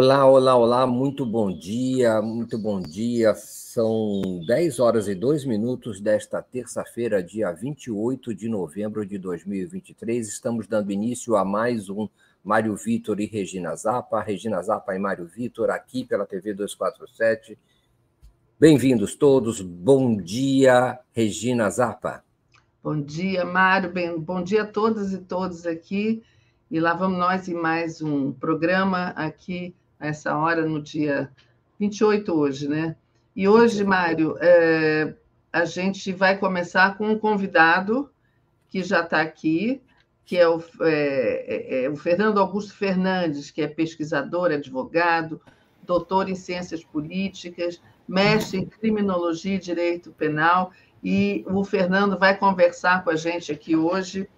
Olá, olá, olá, muito bom dia, muito bom dia. São 10 horas e 2 minutos desta terça-feira, dia 28 de novembro de 2023. Estamos dando início a mais um Mário Vitor e Regina Zappa. Regina Zappa e Mário Vitor aqui pela TV 247. Bem-vindos todos. Bom dia, Regina Zappa. Bom dia, Mário. Bem, bom dia a todas e todos aqui. E lá vamos nós em mais um programa aqui, a essa hora, no dia 28 hoje, né? E hoje, Mário, é, a gente vai começar com um convidado que já está aqui, que é o, é, é, é o Fernando Augusto Fernandes, que é pesquisador, advogado, doutor em ciências políticas, mestre em criminologia e direito penal. E o Fernando vai conversar com a gente aqui hoje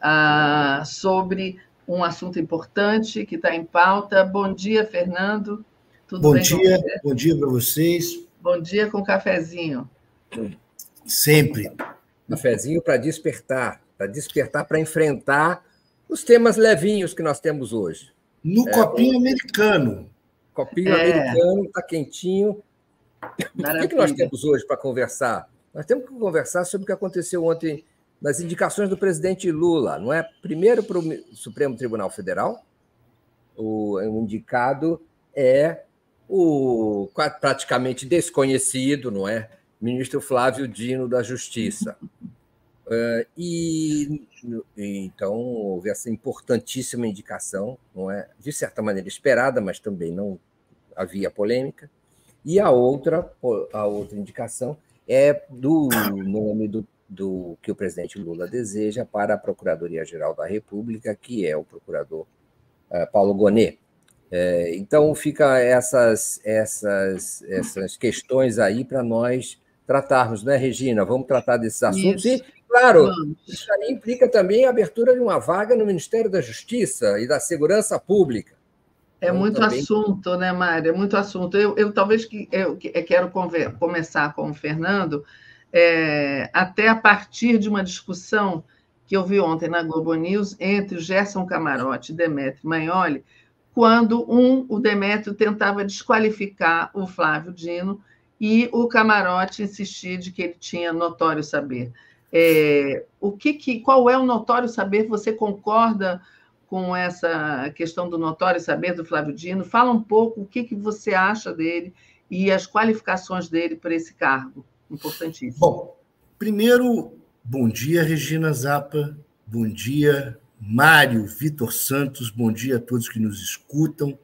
ah, sobre um assunto importante que está em pauta. Bom dia, Fernando. Tudo bom bem dia, bom dia para vocês. Bom dia com cafezinho. Sempre. Cafezinho para despertar, para despertar, para enfrentar os temas levinhos que nós temos hoje. No é, copinho americano. Copinho é. americano, está quentinho. Maravilha. O que, que nós temos hoje para conversar? Nós temos que conversar sobre o que aconteceu ontem nas indicações do presidente Lula, não é? Primeiro para o Supremo Tribunal Federal, o, o indicado é o praticamente desconhecido, não é? Ministro Flávio Dino da Justiça. Uh, e então houve essa importantíssima indicação, não é? De certa maneira esperada, mas também não havia polêmica. E a outra, a outra indicação é do nome do do que o presidente Lula deseja para a Procuradoria-Geral da República, que é o procurador uh, Paulo Gonet. É, então, fica essas, essas, essas questões aí para nós tratarmos, né, Regina? Vamos tratar desses assuntos. Isso. E, claro, Vamos. isso aí implica também a abertura de uma vaga no Ministério da Justiça e da Segurança Pública. É então, muito também... assunto, né, Mário? É muito assunto. Eu, eu talvez que eu, eu quero conver, começar com o Fernando, é, até a partir de uma discussão que eu vi ontem na Globo News entre Gerson Camarote e Demetrio Magnoli, quando um, o Demetrio tentava desqualificar o Flávio Dino e o Camarote insistia de que ele tinha notório saber. É, o que, que qual é o notório saber? Você concorda com essa questão do notório saber do Flávio Dino? Fala um pouco o que, que você acha dele e as qualificações dele para esse cargo importantíssimo. Bom, primeiro, bom dia, Regina Zappa, bom dia, Mário Vitor Santos, bom dia a todos que nos escutam.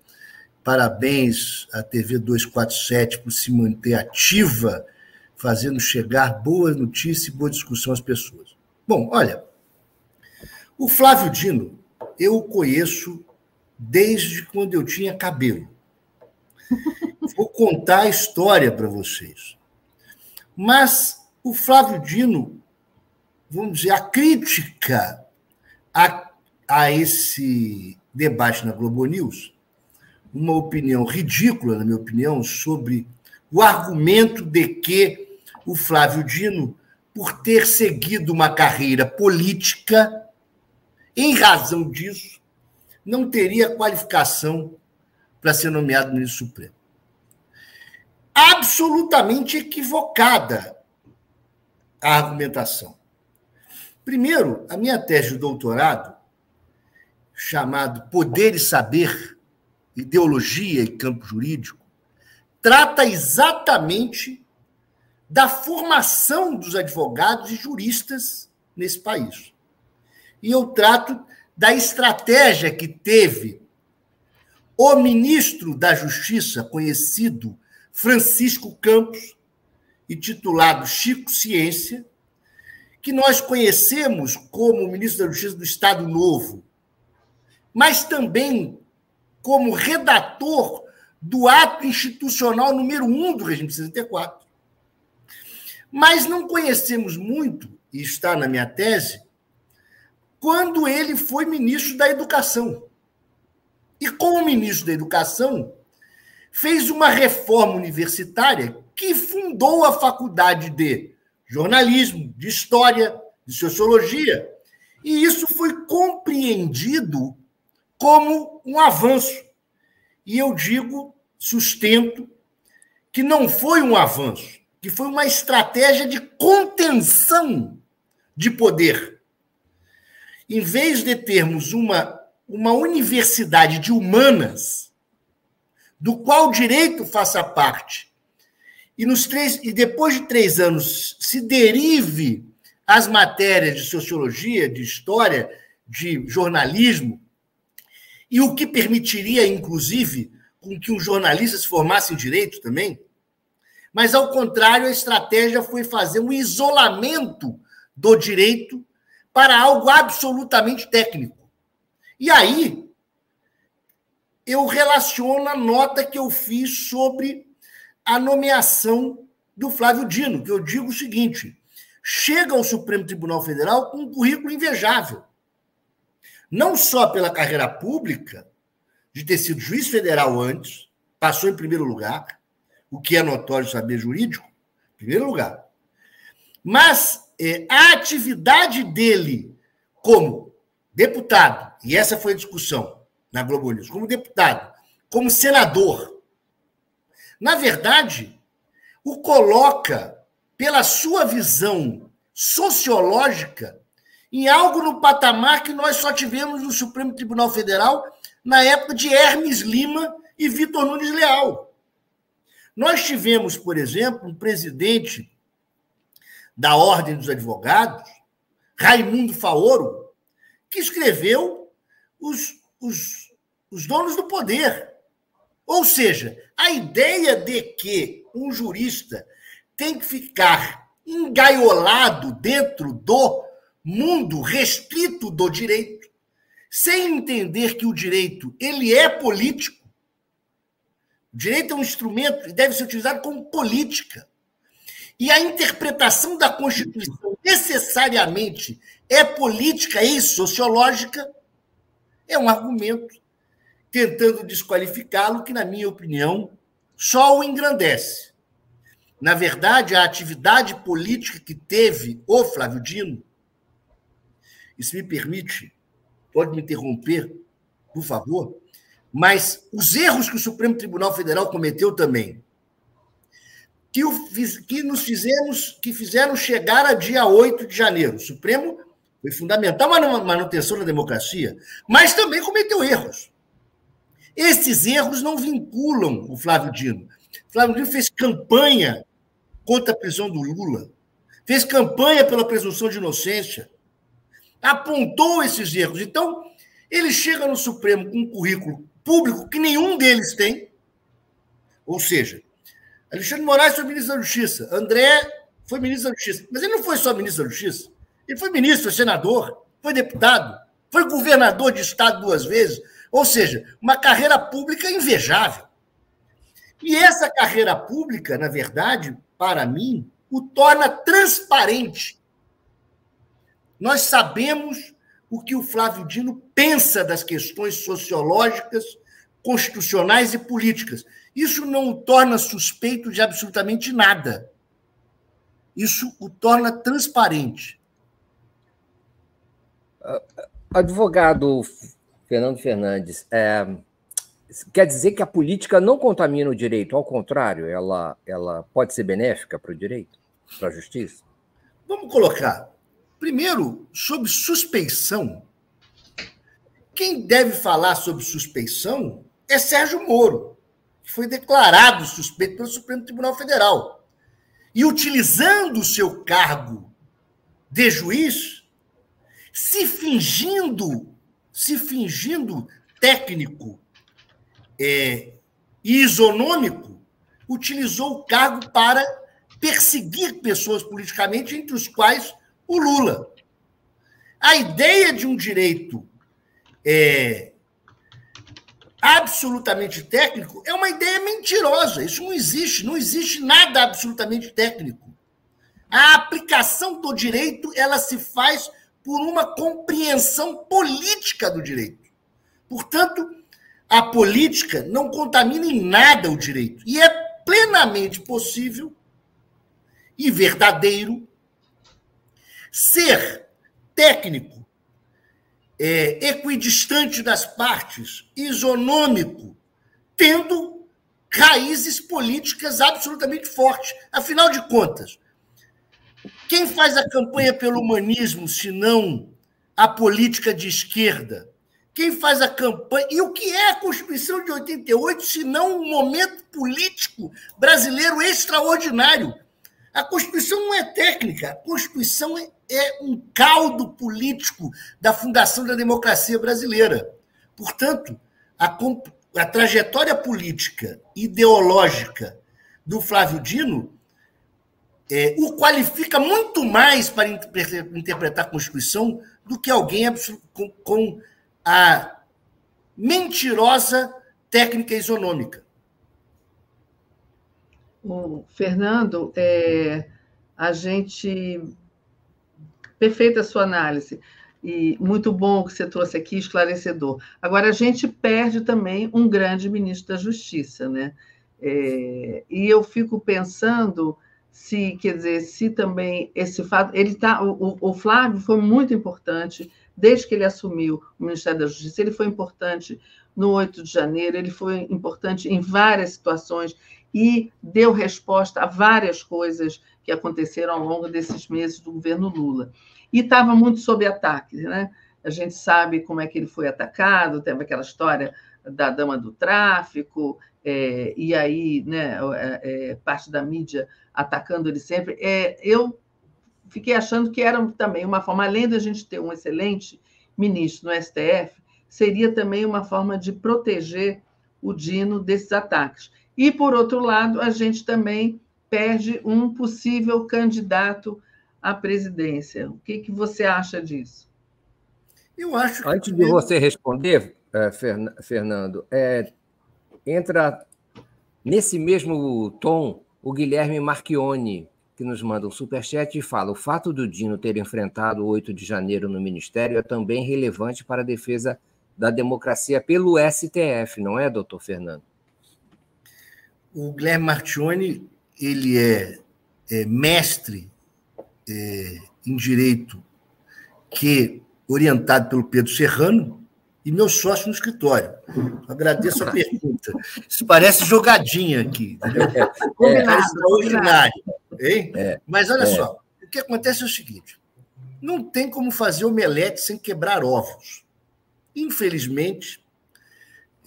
Parabéns à TV 247 por se manter ativa, fazendo chegar boa notícia e boa discussão às pessoas. Bom, olha, o Flávio Dino, eu o conheço desde quando eu tinha cabelo. Vou contar a história para vocês. Mas o Flávio Dino, vamos dizer, a crítica a, a esse debate na Globo News, uma opinião ridícula, na minha opinião, sobre o argumento de que o Flávio Dino, por ter seguido uma carreira política, em razão disso, não teria qualificação para ser nomeado ministro supremo absolutamente equivocada a argumentação. Primeiro, a minha tese de doutorado, chamado Poder e Saber, Ideologia e Campo Jurídico, trata exatamente da formação dos advogados e juristas nesse país. E eu trato da estratégia que teve o ministro da Justiça, conhecido Francisco Campos e titulado Chico Ciência, que nós conhecemos como ministro da Justiça do Estado Novo, mas também como redator do ato institucional número 1 do regime de 64. Mas não conhecemos muito, e está na minha tese, quando ele foi ministro da Educação. E como ministro da Educação, fez uma reforma universitária que fundou a faculdade de jornalismo, de história, de sociologia. E isso foi compreendido como um avanço. e eu digo, sustento, que não foi um avanço, que foi uma estratégia de contenção de poder. Em vez de termos uma, uma universidade de humanas, do qual o direito faça parte, e, nos três, e depois de três anos se derive as matérias de sociologia, de história, de jornalismo, e o que permitiria, inclusive, com que um jornalista se formasse em direito também. Mas, ao contrário, a estratégia foi fazer um isolamento do direito para algo absolutamente técnico. E aí, eu relaciono a nota que eu fiz sobre a nomeação do Flávio Dino, que eu digo o seguinte: chega ao Supremo Tribunal Federal com um currículo invejável. Não só pela carreira pública, de ter sido juiz federal antes, passou em primeiro lugar, o que é notório saber jurídico, em primeiro lugar, mas é, a atividade dele como deputado, e essa foi a discussão na Globo News, como deputado, como senador, na verdade, o coloca, pela sua visão sociológica, em algo no patamar que nós só tivemos no Supremo Tribunal Federal na época de Hermes Lima e Vitor Nunes Leal. Nós tivemos, por exemplo, um presidente da Ordem dos Advogados, Raimundo Faoro, que escreveu os, os, os donos do poder. Ou seja, a ideia de que um jurista tem que ficar engaiolado dentro do mundo restrito do direito, sem entender que o direito ele é político. O direito é um instrumento e deve ser utilizado como política. E a interpretação da Constituição necessariamente é política e sociológica, é um argumento tentando desqualificá-lo, que, na minha opinião, só o engrandece. Na verdade, a atividade política que teve o Flávio Dino e se me permite, pode me interromper, por favor, mas os erros que o Supremo Tribunal Federal cometeu também, que, o, que nos fizemos, que fizeram chegar a dia 8 de janeiro. O Supremo foi fundamental na manutenção da democracia, mas também cometeu erros. Esses erros não vinculam o Flávio Dino. O Flávio Dino fez campanha contra a prisão do Lula, fez campanha pela presunção de inocência, apontou esses erros. Então, ele chega no Supremo com um currículo público que nenhum deles tem. Ou seja, Alexandre Moraes foi ministro da Justiça, André foi ministro da Justiça. Mas ele não foi só ministro da Justiça, ele foi ministro, senador, foi deputado, foi governador de Estado duas vezes. Ou seja, uma carreira pública invejável. E essa carreira pública, na verdade, para mim, o torna transparente nós sabemos o que o Flávio Dino pensa das questões sociológicas, constitucionais e políticas. Isso não o torna suspeito de absolutamente nada. Isso o torna transparente. Advogado Fernando Fernandes, é, quer dizer que a política não contamina o direito, ao contrário, ela, ela pode ser benéfica para o direito, para a justiça? Vamos colocar Primeiro, sobre suspeição. Quem deve falar sobre suspeição é Sérgio Moro, que foi declarado suspeito pelo Supremo Tribunal Federal. E utilizando o seu cargo de juiz, se fingindo, se fingindo técnico é, isonômico, utilizou o cargo para perseguir pessoas politicamente, entre os quais o Lula. A ideia de um direito é, absolutamente técnico é uma ideia mentirosa. Isso não existe. Não existe nada absolutamente técnico. A aplicação do direito ela se faz por uma compreensão política do direito. Portanto, a política não contamina em nada o direito. E é plenamente possível e verdadeiro ser técnico, é, equidistante das partes, isonômico tendo raízes políticas absolutamente fortes. Afinal de contas, quem faz a campanha pelo humanismo, se não a política de esquerda? Quem faz a campanha. E o que é a Constituição de 88, se não um momento político brasileiro extraordinário? A Constituição não é técnica, a Constituição é, é um caldo político da fundação da democracia brasileira. Portanto, a, a trajetória política, ideológica do Flávio Dino é, o qualifica muito mais para interpretar a Constituição do que alguém com, com a mentirosa técnica isonômica. O Fernando, é, a gente. Perfeita a sua análise. E muito bom que você trouxe aqui, esclarecedor. Agora, a gente perde também um grande ministro da Justiça, né? É, e eu fico pensando se, quer dizer, se também esse fato. Ele tá, o, o Flávio foi muito importante desde que ele assumiu o Ministério da Justiça. Ele foi importante no 8 de janeiro, ele foi importante em várias situações e deu resposta a várias coisas que aconteceram ao longo desses meses do governo Lula. E estava muito sob ataque, né? A gente sabe como é que ele foi atacado, teve aquela história da dama do tráfico, é, e aí né, é, é, parte da mídia atacando ele sempre. É, eu fiquei achando que era também uma forma, além da gente ter um excelente ministro no STF, seria também uma forma de proteger o Dino desses ataques. E, por outro lado, a gente também perde um possível candidato à presidência. O que, que você acha disso? Eu acho. Antes de você responder, eh, Fernando, é, entra nesse mesmo tom o Guilherme Marchione, que nos manda um superchat e fala: o fato do Dino ter enfrentado o 8 de janeiro no Ministério é também relevante para a defesa da democracia pelo STF, não é, doutor Fernando? O Guilherme Marchione ele é, é mestre é, em direito que orientado pelo Pedro Serrano, e meu sócio no escritório. Agradeço a pergunta. Isso parece jogadinha aqui. É, é, é extraordinário. Hein? É, Mas olha é. só, o que acontece é o seguinte: não tem como fazer omelete sem quebrar ovos. Infelizmente,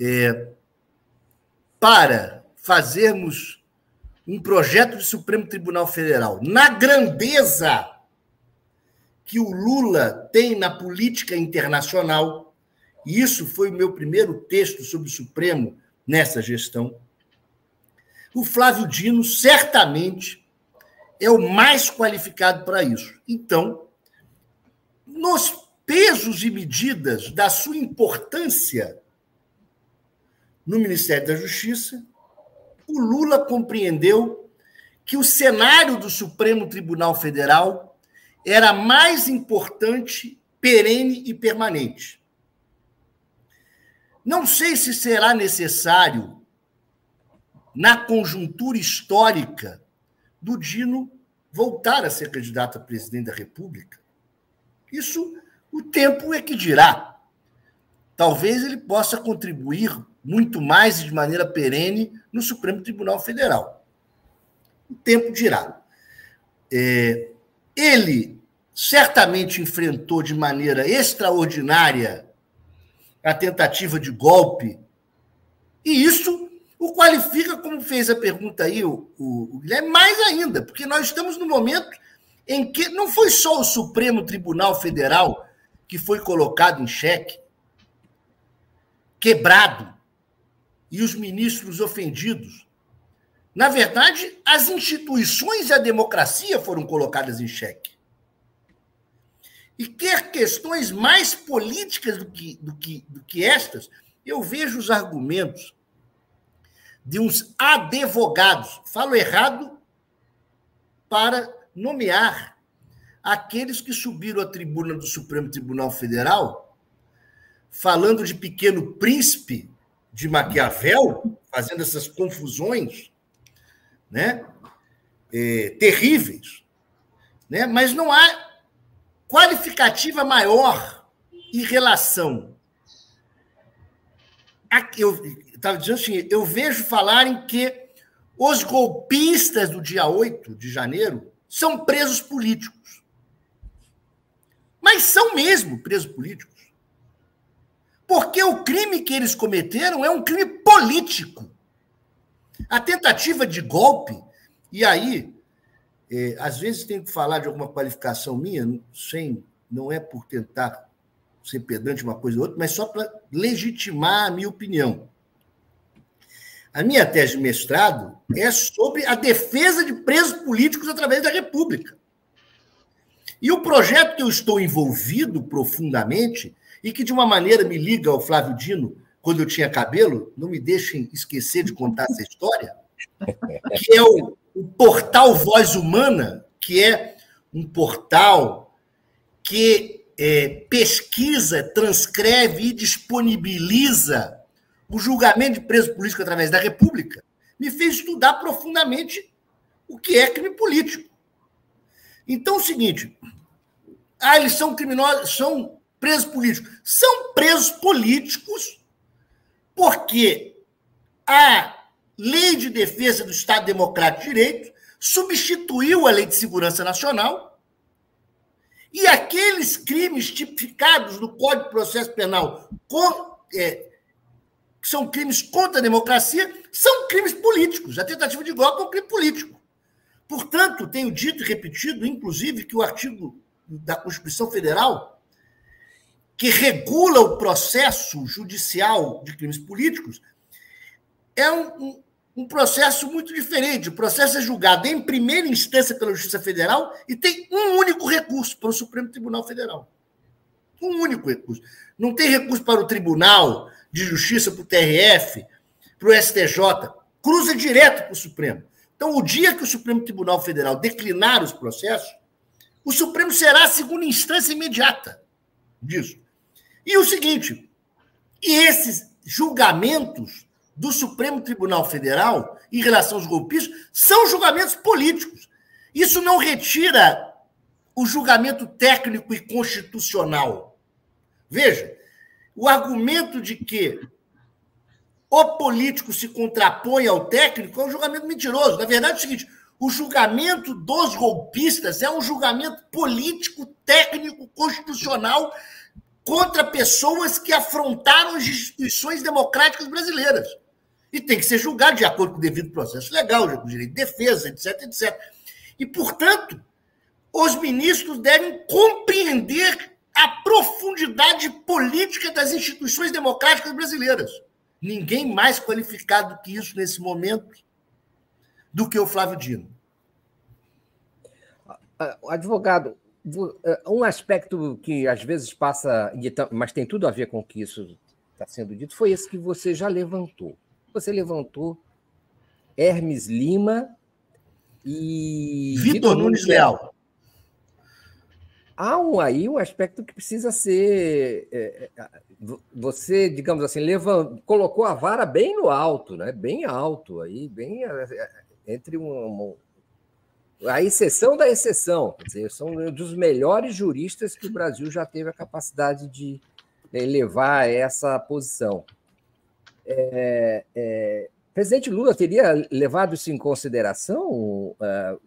é, para fazermos um projeto de Supremo Tribunal Federal na grandeza que o Lula tem na política internacional, isso foi o meu primeiro texto sobre o Supremo nessa gestão. O Flávio Dino certamente é o mais qualificado para isso. Então, nos pesos e medidas da sua importância no Ministério da Justiça, o Lula compreendeu que o cenário do Supremo Tribunal Federal era mais importante, perene e permanente. Não sei se será necessário, na conjuntura histórica, do Dino voltar a ser candidato a presidente da República. Isso o tempo é que dirá. Talvez ele possa contribuir muito mais e de maneira perene no Supremo Tribunal Federal. O tempo dirá. É, ele certamente enfrentou de maneira extraordinária a tentativa de golpe. E isso o qualifica, como fez a pergunta aí o, o, o Guilherme, mais ainda, porque nós estamos no momento em que não foi só o Supremo Tribunal Federal que foi colocado em xeque, quebrado, e os ministros ofendidos. Na verdade, as instituições e a democracia foram colocadas em xeque e quer questões mais políticas do que, do que, do que estas, eu vejo os argumentos de uns advogados, falo errado, para nomear aqueles que subiram à tribuna do Supremo Tribunal Federal, falando de pequeno príncipe de Maquiavel, fazendo essas confusões, né? É, terríveis, né? Mas não há qualificativa maior em relação a, eu, estava dizendo assim: eu vejo falarem que os golpistas do dia 8 de janeiro são presos políticos. Mas são mesmo presos políticos. Porque o crime que eles cometeram é um crime político. A tentativa de golpe, e aí, é, às vezes tenho que falar de alguma qualificação minha, sem, não é por tentar ser pedante uma coisa ou outra, mas só para legitimar a minha opinião. A minha tese de mestrado é sobre a defesa de presos políticos através da República. E o projeto que eu estou envolvido profundamente, e que de uma maneira me liga ao Flávio Dino, quando eu tinha cabelo, não me deixem esquecer de contar essa história, que é o, o portal Voz Humana, que é um portal que é, pesquisa, transcreve e disponibiliza o julgamento de preso político através da República, me fez estudar profundamente o que é crime político. Então, é o seguinte: ah, eles são criminosos, são presos políticos. São presos políticos porque a Lei de Defesa do Estado Democrático de Direito substituiu a Lei de Segurança Nacional e aqueles crimes tipificados no Código de Processo Penal com, é, que são crimes contra a democracia, são crimes políticos. A tentativa de golpe é um crime político. Portanto, tenho dito e repetido, inclusive, que o artigo da Constituição Federal, que regula o processo judicial de crimes políticos, é um, um, um processo muito diferente. O processo é julgado em primeira instância pela Justiça Federal e tem um único recurso para o Supremo Tribunal Federal. Um único recurso. Não tem recurso para o Tribunal, de Justiça para o TRF, para o STJ, cruza direto para o Supremo. Então, o dia que o Supremo Tribunal Federal declinar os processos, o Supremo será a segunda instância imediata disso. E o seguinte, e esses julgamentos do Supremo Tribunal Federal em relação aos golpistas são julgamentos políticos. Isso não retira o julgamento técnico e constitucional. Veja, o argumento de que o político se contrapõe ao técnico é um julgamento mentiroso. Na verdade, é o seguinte: o julgamento dos golpistas é um julgamento político, técnico, constitucional contra pessoas que afrontaram as instituições democráticas brasileiras. E tem que ser julgado de acordo com o devido processo legal, com direito de defesa, etc, etc. E, portanto, os ministros devem compreender a profundidade política das instituições democráticas brasileiras. Ninguém mais qualificado que isso nesse momento do que o Flávio Dino. Advogado, eh, um aspecto que às vezes passa, mas tem tudo a ver com o que isso está sendo dito, foi esse que você já levantou. Você levantou Hermes Lima e. Vitor Nunes Leal há um, aí um aspecto que precisa ser. É, é você, digamos assim, levant, colocou a vara bem no alto, né? bem alto, aí, bem é, é, entre um, a exceção da exceção. Quer dizer, são dos melhores juristas que o Brasil já teve a capacidade de levar a essa posição. É, é, presidente Lula teria levado isso em consideração uh,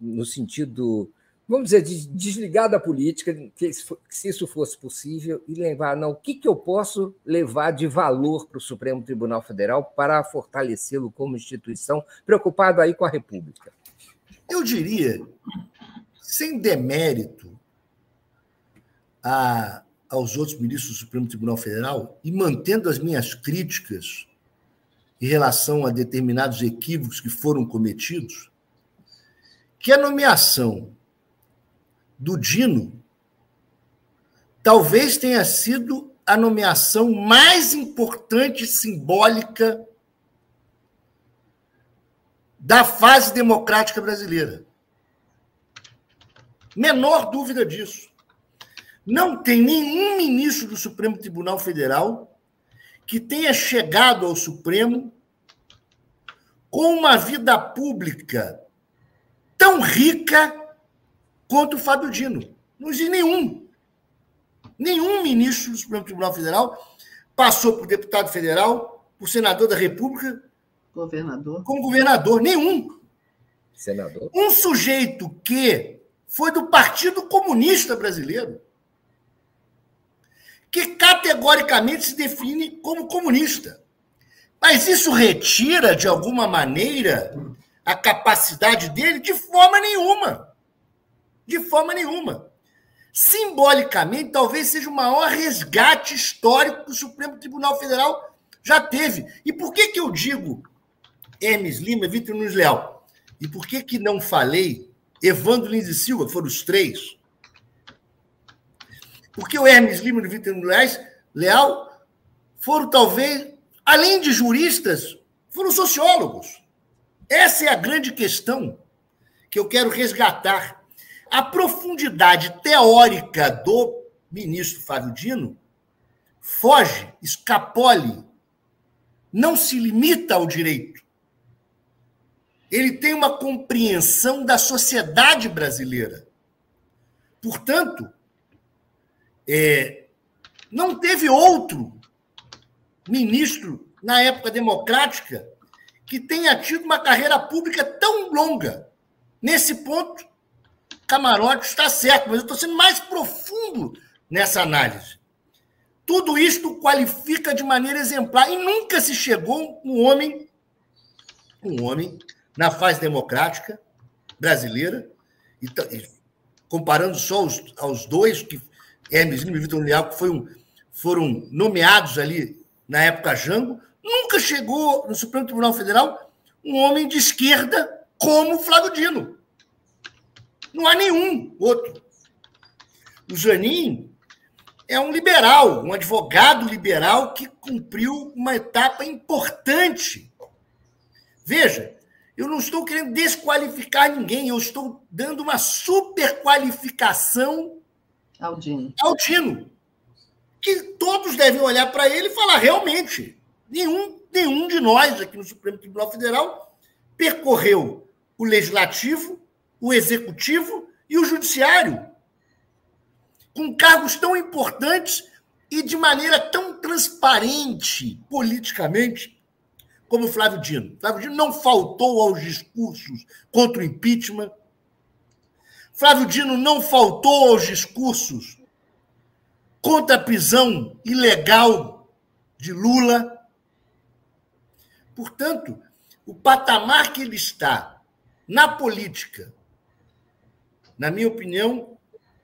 no sentido vamos dizer, desligar da política, que se isso fosse possível, e levar, não, o que, que eu posso levar de valor para o Supremo Tribunal Federal para fortalecê-lo como instituição, preocupado aí com a República? Eu diria, sem demérito a, aos outros ministros do Supremo Tribunal Federal, e mantendo as minhas críticas em relação a determinados equívocos que foram cometidos, que a nomeação do Dino, talvez tenha sido a nomeação mais importante simbólica da fase democrática brasileira. Menor dúvida disso. Não tem nenhum ministro do Supremo Tribunal Federal que tenha chegado ao Supremo com uma vida pública tão rica contra o Fábio Dino. Não existe nenhum. Nenhum ministro do Supremo Tribunal Federal passou por deputado federal, por senador da República. Governador. Como governador, nenhum. Senador. Um sujeito que foi do Partido Comunista Brasileiro, que categoricamente se define como comunista. Mas isso retira, de alguma maneira, a capacidade dele? De forma nenhuma. De forma nenhuma. Simbolicamente, talvez seja o maior resgate histórico que o Supremo Tribunal Federal já teve. E por que, que eu digo Hermes Lima Vitor Nunes Leal? E por que, que não falei Evandro Lins e Silva, foram os três? Porque o Hermes Lima e o Vitor Leal foram, talvez, além de juristas, foram sociólogos. Essa é a grande questão que eu quero resgatar. A profundidade teórica do ministro Fábio Dino foge, escapole, não se limita ao direito. Ele tem uma compreensão da sociedade brasileira. Portanto, é, não teve outro ministro na época democrática que tenha tido uma carreira pública tão longa. Nesse ponto, Camarote está certo, mas eu estou sendo mais profundo nessa análise. Tudo isto qualifica de maneira exemplar e nunca se chegou um homem, um homem na fase democrática brasileira, e, comparando só os, aos dois que Hermes e Vitor Leal, que foram, foram nomeados ali na época Jango, Nunca chegou no Supremo Tribunal Federal um homem de esquerda como Flávio Dino. Não há nenhum outro. O Janin é um liberal, um advogado liberal que cumpriu uma etapa importante. Veja, eu não estou querendo desqualificar ninguém, eu estou dando uma superqualificação ao Dino. ao Dino. Que todos devem olhar para ele e falar: realmente, Nenhum, nenhum de nós aqui no Supremo Tribunal Federal percorreu o legislativo, o executivo e o judiciário com cargos tão importantes e de maneira tão transparente politicamente como Flávio Dino. Flávio Dino não faltou aos discursos contra o impeachment. Flávio Dino não faltou aos discursos contra a prisão ilegal de Lula. Portanto, o patamar que ele está na política, na minha opinião,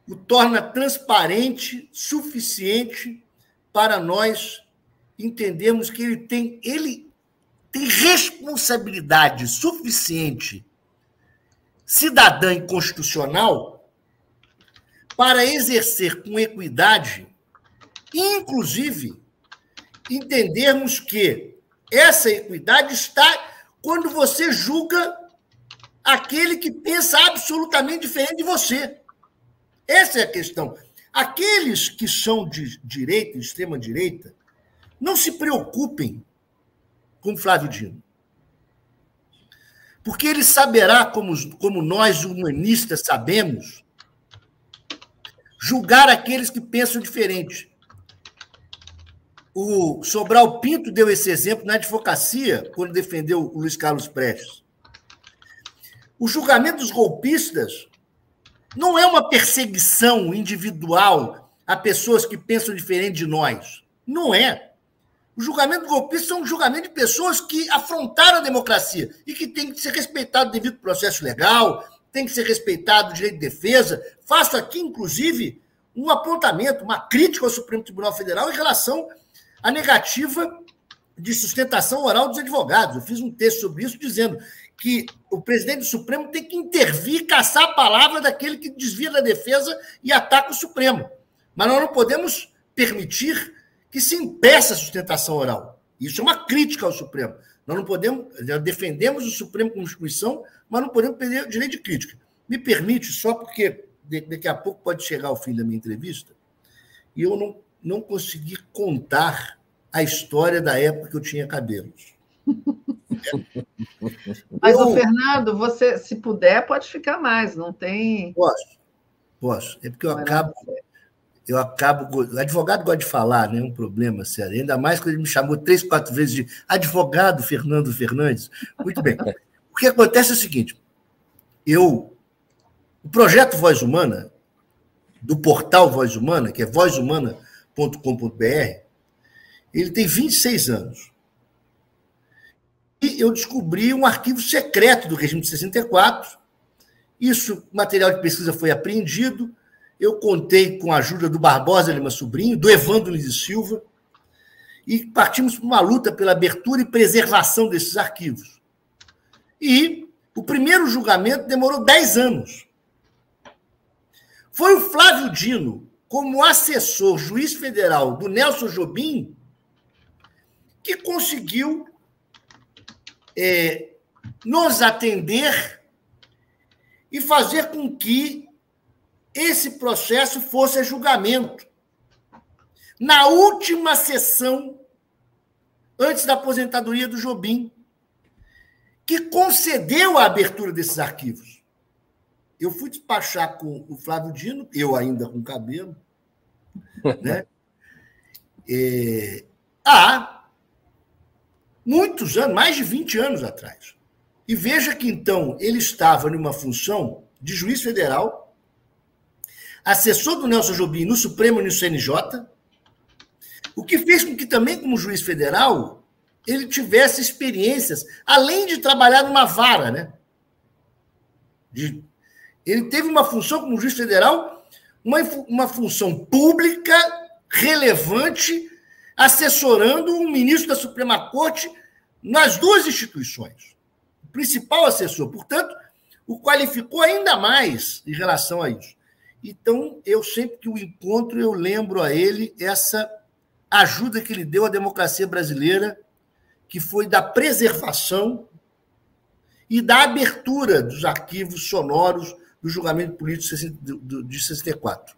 o torna transparente, suficiente para nós entendermos que ele tem, ele tem responsabilidade suficiente cidadã e constitucional para exercer com equidade, inclusive entendermos que essa equidade está quando você julga aquele que pensa absolutamente diferente de você. Essa é a questão. Aqueles que são de direita, extrema-direita, não se preocupem com Flávio Dino. Porque ele saberá, como, como nós humanistas sabemos, julgar aqueles que pensam diferente. O Sobral Pinto deu esse exemplo na advocacia, quando defendeu o Luiz Carlos Prestes. O julgamento dos golpistas não é uma perseguição individual a pessoas que pensam diferente de nós. Não é. O julgamento dos golpistas é um julgamento de pessoas que afrontaram a democracia e que tem que ser respeitado devido ao processo legal, tem que ser respeitado o direito de defesa. Faço aqui, inclusive, um apontamento, uma crítica ao Supremo Tribunal Federal em relação a negativa de sustentação oral dos advogados. Eu fiz um texto sobre isso dizendo que o presidente do Supremo tem que intervir caçar a palavra daquele que desvia da defesa e ataca o Supremo. Mas nós não podemos permitir que se impeça a sustentação oral. Isso é uma crítica ao Supremo. Nós não podemos, defendemos o Supremo como instituição, mas não podemos perder o direito de crítica. Me permite, só porque daqui a pouco pode chegar o fim da minha entrevista, e eu não não consegui contar a história da época que eu tinha cabelos. Mas, eu, o Fernando, você, se puder, pode ficar mais, não tem. Posso, posso. É porque eu acabo. Eu acabo. O advogado gosta de falar, né? Um problema sério. Ainda mais quando ele me chamou três, quatro vezes de advogado Fernando Fernandes. Muito bem. O que acontece é o seguinte: eu. O projeto Voz Humana, do portal Voz Humana, que é vozhumana.com.br, ele tem 26 anos. E eu descobri um arquivo secreto do regime de 64. Isso, material de pesquisa foi apreendido eu contei com a ajuda do Barbosa Lima Sobrinho, do Evandro Luiz Silva, e partimos para uma luta pela abertura e preservação desses arquivos. E o primeiro julgamento demorou 10 anos. Foi o Flávio Dino, como assessor juiz federal do Nelson Jobim, que conseguiu é, nos atender e fazer com que esse processo fosse a julgamento. Na última sessão, antes da aposentadoria do Jobim, que concedeu a abertura desses arquivos. Eu fui despachar com o Flávio Dino, eu ainda com cabelo, né? É, há muitos anos, mais de 20 anos atrás. E veja que então ele estava numa função de juiz federal assessor do Nelson Jobim no Supremo e no CNJ, o que fez com que também, como juiz federal, ele tivesse experiências, além de trabalhar numa vara, né? De, ele teve uma função como juiz federal, uma, uma função pública, relevante, assessorando um ministro da Suprema Corte nas duas instituições. O principal assessor, portanto, o qualificou ainda mais em relação a isso. Então, eu sempre que o encontro, eu lembro a ele essa ajuda que ele deu à democracia brasileira, que foi da preservação e da abertura dos arquivos sonoros do julgamento político de 64.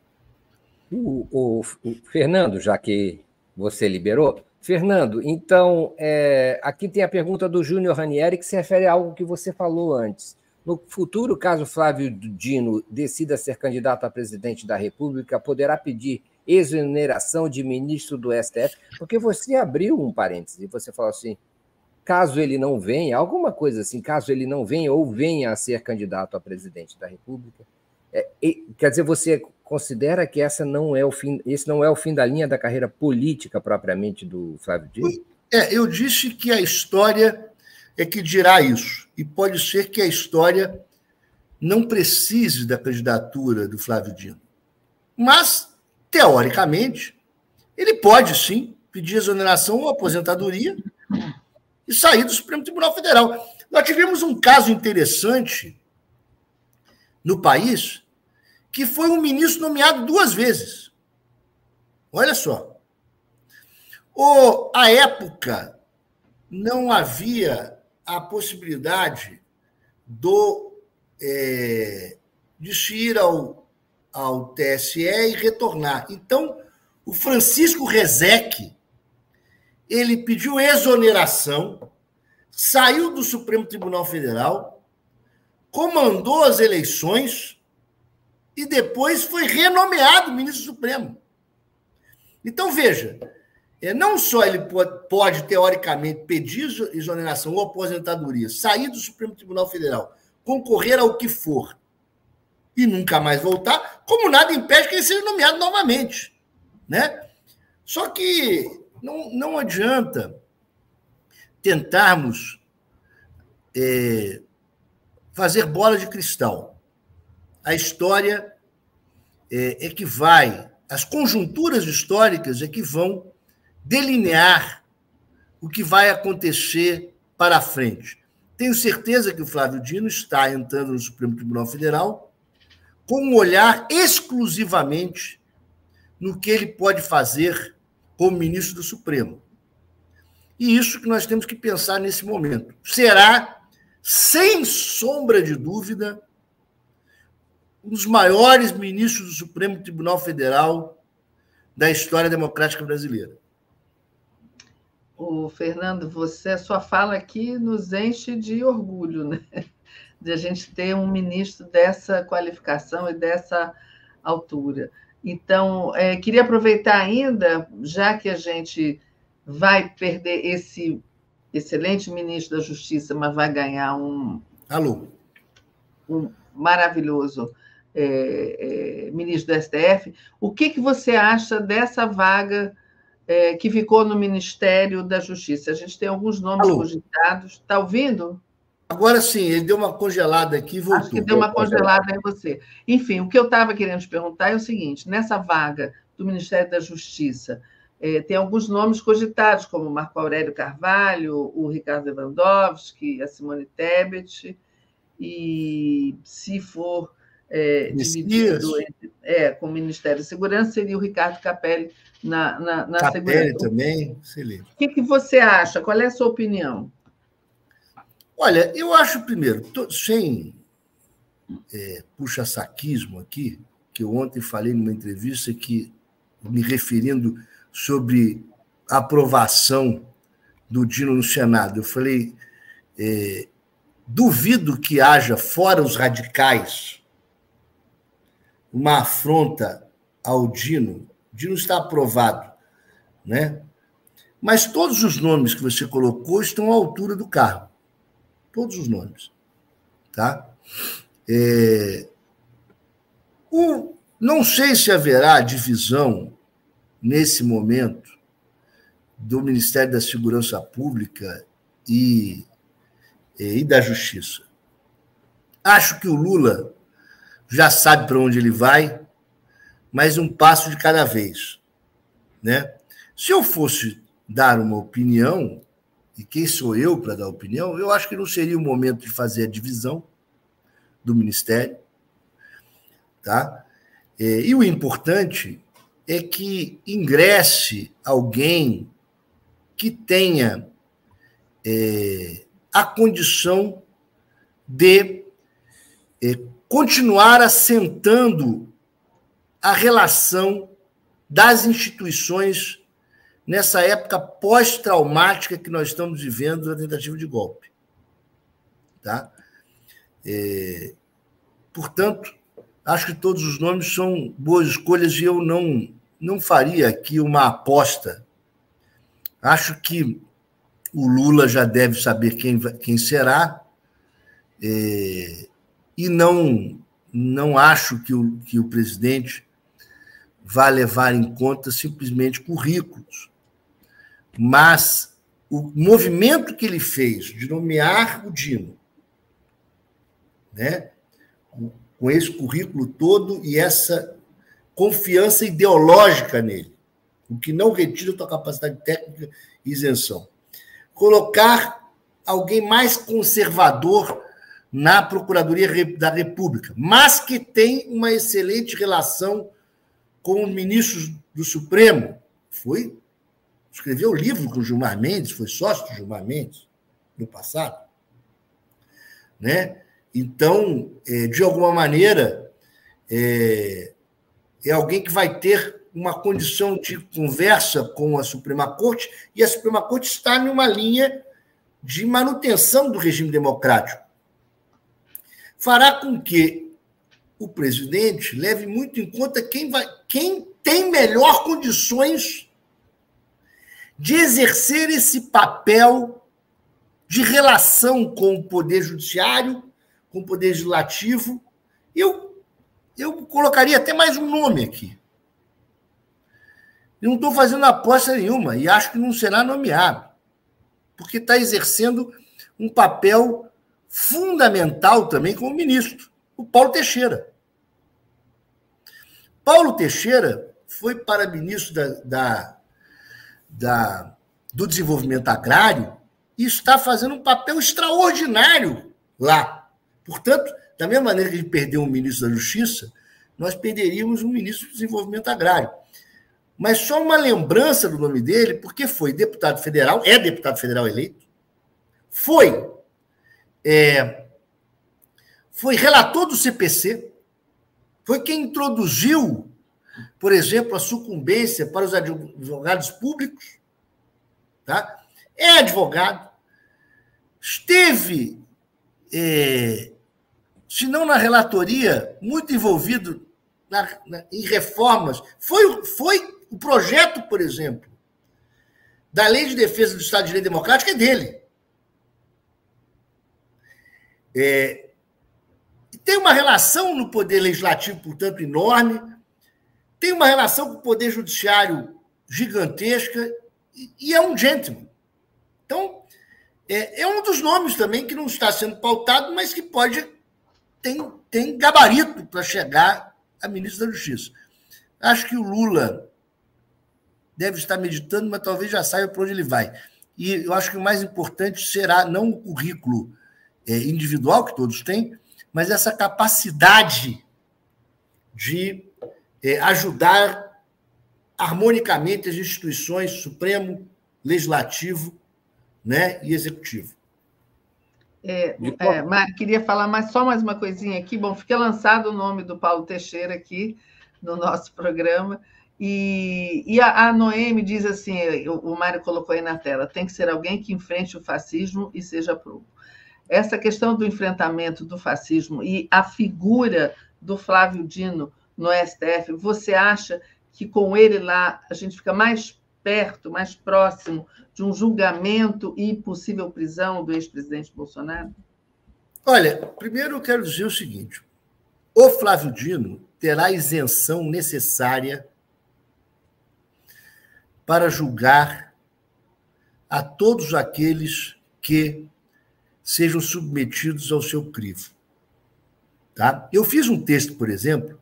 O, o, o Fernando, já que você liberou, Fernando, então, é, aqui tem a pergunta do Júnior Ranieri que se refere a algo que você falou antes. No futuro, caso Flávio Dino decida ser candidato a presidente da República, poderá pedir exoneração de ministro do STF, porque você abriu um parêntese, você falou assim, caso ele não venha, alguma coisa assim, caso ele não venha ou venha a ser candidato a presidente da República, é, quer dizer, você considera que essa não é o fim, esse não é o fim da linha da carreira política propriamente do Flávio Dino? É, eu disse que a história é que dirá isso. E pode ser que a história não precise da candidatura do Flávio Dino. Mas, teoricamente, ele pode sim pedir exoneração ou aposentadoria e sair do Supremo Tribunal Federal. Nós tivemos um caso interessante no país, que foi um ministro nomeado duas vezes. Olha só. O, à época, não havia a possibilidade do, é, de se ir ao, ao TSE e retornar. Então, o Francisco Rezec ele pediu exoneração, saiu do Supremo Tribunal Federal, comandou as eleições e depois foi renomeado ministro supremo. Então, veja, é, não só ele pode, pode, teoricamente, pedir exoneração ou aposentadoria, sair do Supremo Tribunal Federal, concorrer ao que for e nunca mais voltar, como nada impede que ele seja nomeado novamente. Né? Só que não, não adianta tentarmos é, fazer bola de cristal. A história é, é que vai, as conjunturas históricas é que vão delinear o que vai acontecer para frente. Tenho certeza que o Flávio Dino está entrando no Supremo Tribunal Federal com um olhar exclusivamente no que ele pode fazer como ministro do Supremo. E isso que nós temos que pensar nesse momento. Será, sem sombra de dúvida, um dos maiores ministros do Supremo Tribunal Federal da história democrática brasileira o Fernando, você, a sua fala aqui nos enche de orgulho, né? De a gente ter um ministro dessa qualificação e dessa altura. Então, é, queria aproveitar ainda, já que a gente vai perder esse excelente ministro da Justiça, mas vai ganhar um. Alô. Um maravilhoso é, é, ministro do STF. O que, que você acha dessa vaga é, que ficou no Ministério da Justiça? A gente tem alguns nomes Alô. cogitados. Está ouvindo? Agora sim, ele deu uma congelada aqui e voltou. Acho que deu uma congelada em você. Enfim, o que eu estava querendo te perguntar é o seguinte: nessa vaga do Ministério da Justiça, é, tem alguns nomes cogitados, como Marco Aurélio Carvalho, o Ricardo Lewandowski, a Simone Tebet, e se for é, dividido entre, é, com o Ministério da Segurança, seria o Ricardo Capelli na, na, na Capelli segurança. também, O que, que você acha? Qual é a sua opinião? Olha, eu acho, primeiro, tô, sem é, puxa-saquismo aqui, que eu ontem falei numa entrevista que, me referindo sobre a aprovação do Dino no Senado, eu falei, é, duvido que haja, fora os radicais, uma afronta ao Dino. Dino está aprovado, né? Mas todos os nomes que você colocou estão à altura do carro todos os nomes. Tá? É, o, não sei se haverá divisão nesse momento do Ministério da Segurança Pública e, e da Justiça. Acho que o Lula já sabe para onde ele vai, mas um passo de cada vez. Né? Se eu fosse dar uma opinião, e quem sou eu para dar opinião, eu acho que não seria o momento de fazer a divisão do ministério, tá? É, e o importante é que ingresse alguém que tenha é, a condição de é, continuar assentando a relação das instituições nessa época pós-traumática que nós estamos vivendo da tentativa de golpe. Tá? É, portanto, acho que todos os nomes são boas escolhas e eu não, não faria aqui uma aposta. Acho que o Lula já deve saber quem, quem será, é, e não, não acho que o, que o presidente vá levar em conta simplesmente currículos mas o movimento que ele fez de nomear o Dino, né, com esse currículo todo e essa confiança ideológica nele, o que não retira a tua capacidade técnica e isenção. Colocar alguém mais conservador na Procuradoria da República, mas que tem uma excelente relação com os ministros do Supremo, foi escreveu livro com o Gilmar Mendes, foi sócio do Gilmar Mendes no passado. Né? Então, é, de alguma maneira, é, é alguém que vai ter uma condição de conversa com a Suprema Corte, e a Suprema Corte está numa linha de manutenção do regime democrático. Fará com que o presidente leve muito em conta quem, vai, quem tem melhor condições de exercer esse papel de relação com o Poder Judiciário, com o Poder Legislativo. Eu, eu colocaria até mais um nome aqui. Eu não estou fazendo aposta nenhuma e acho que não será nomeado, porque está exercendo um papel fundamental também como ministro, o Paulo Teixeira. Paulo Teixeira foi para ministro da, da da, do desenvolvimento agrário e está fazendo um papel extraordinário lá. Portanto, da mesma maneira que gente perdeu um ministro da Justiça, nós perderíamos um ministro do Desenvolvimento Agrário. Mas só uma lembrança do nome dele, porque foi deputado federal, é deputado federal eleito, foi, é, foi relator do CPC, foi quem introduziu por exemplo, a sucumbência para os advogados públicos, tá? é advogado, esteve, é, se não na relatoria, muito envolvido na, na, em reformas. Foi, foi o projeto, por exemplo, da Lei de Defesa do Estado de Direito Democrático é dele. É, tem uma relação no poder legislativo, portanto, enorme, tem uma relação com o poder judiciário gigantesca e, e é um gentleman. Então, é, é, um dos nomes também que não está sendo pautado, mas que pode tem, tem gabarito para chegar a ministro da Justiça. Acho que o Lula deve estar meditando, mas talvez já saiba para onde ele vai. E eu acho que o mais importante será não o currículo é, individual que todos têm, mas essa capacidade de é, ajudar harmonicamente as instituições Supremo, Legislativo né, e Executivo. É, é, mas queria falar mais, só mais uma coisinha aqui. Bom, fica lançado o nome do Paulo Teixeira aqui no nosso programa. E, e a, a Noemi diz assim: o, o Mário colocou aí na tela, tem que ser alguém que enfrente o fascismo e seja provo essa questão do enfrentamento do fascismo e a figura do Flávio Dino no STF, você acha que com ele lá a gente fica mais perto, mais próximo de um julgamento e possível prisão do ex-presidente Bolsonaro? Olha, primeiro eu quero dizer o seguinte: o Flávio Dino terá a isenção necessária para julgar a todos aqueles que sejam submetidos ao seu crivo. Tá? Eu fiz um texto, por exemplo,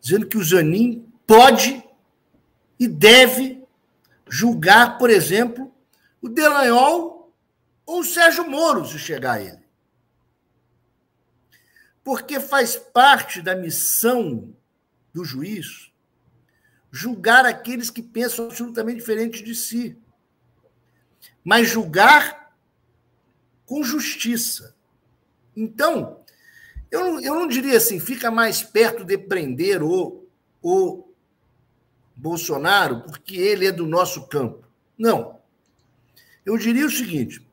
dizendo que o Zanin pode e deve julgar, por exemplo, o Delanhol ou o Sérgio Moro, se chegar a ele. Porque faz parte da missão do juiz julgar aqueles que pensam absolutamente diferente de si. Mas julgar com justiça. Então, eu não, eu não diria assim, fica mais perto de prender o, o Bolsonaro porque ele é do nosso campo. Não. Eu diria o seguinte: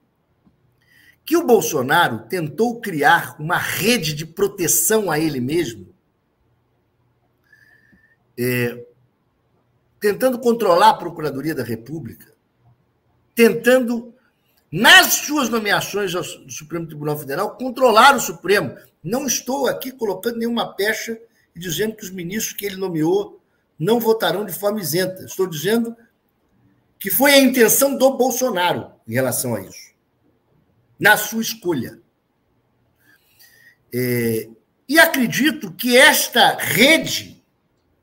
que o Bolsonaro tentou criar uma rede de proteção a ele mesmo, é, tentando controlar a Procuradoria da República, tentando nas suas nomeações ao Supremo Tribunal Federal, controlar o Supremo. Não estou aqui colocando nenhuma pecha e dizendo que os ministros que ele nomeou não votarão de forma isenta. Estou dizendo que foi a intenção do Bolsonaro em relação a isso, na sua escolha. É, e acredito que esta rede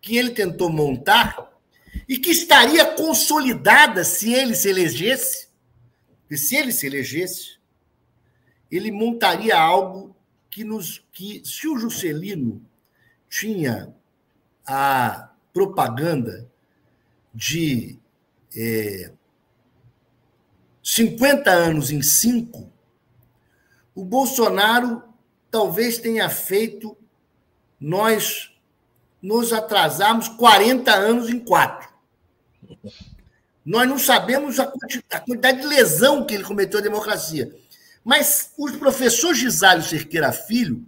que ele tentou montar e que estaria consolidada se ele se elegesse, e se ele se elegesse, ele montaria algo que nos que se o Juscelino tinha a propaganda de é, 50 anos em 5, o Bolsonaro talvez tenha feito nós nos atrasarmos 40 anos em 4. Nós não sabemos a quantidade de lesão que ele cometeu à democracia. Mas o professor Gisalho Cerqueira Filho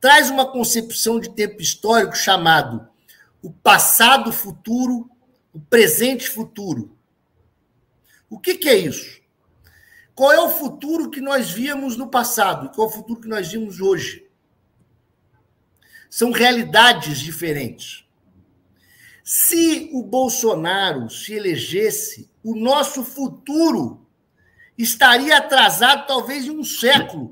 traz uma concepção de tempo histórico chamado o passado futuro, o presente futuro. O que, que é isso? Qual é o futuro que nós víamos no passado? Qual é o futuro que nós vimos hoje? São realidades diferentes. Se o Bolsonaro se elegesse, o nosso futuro estaria atrasado talvez em um século.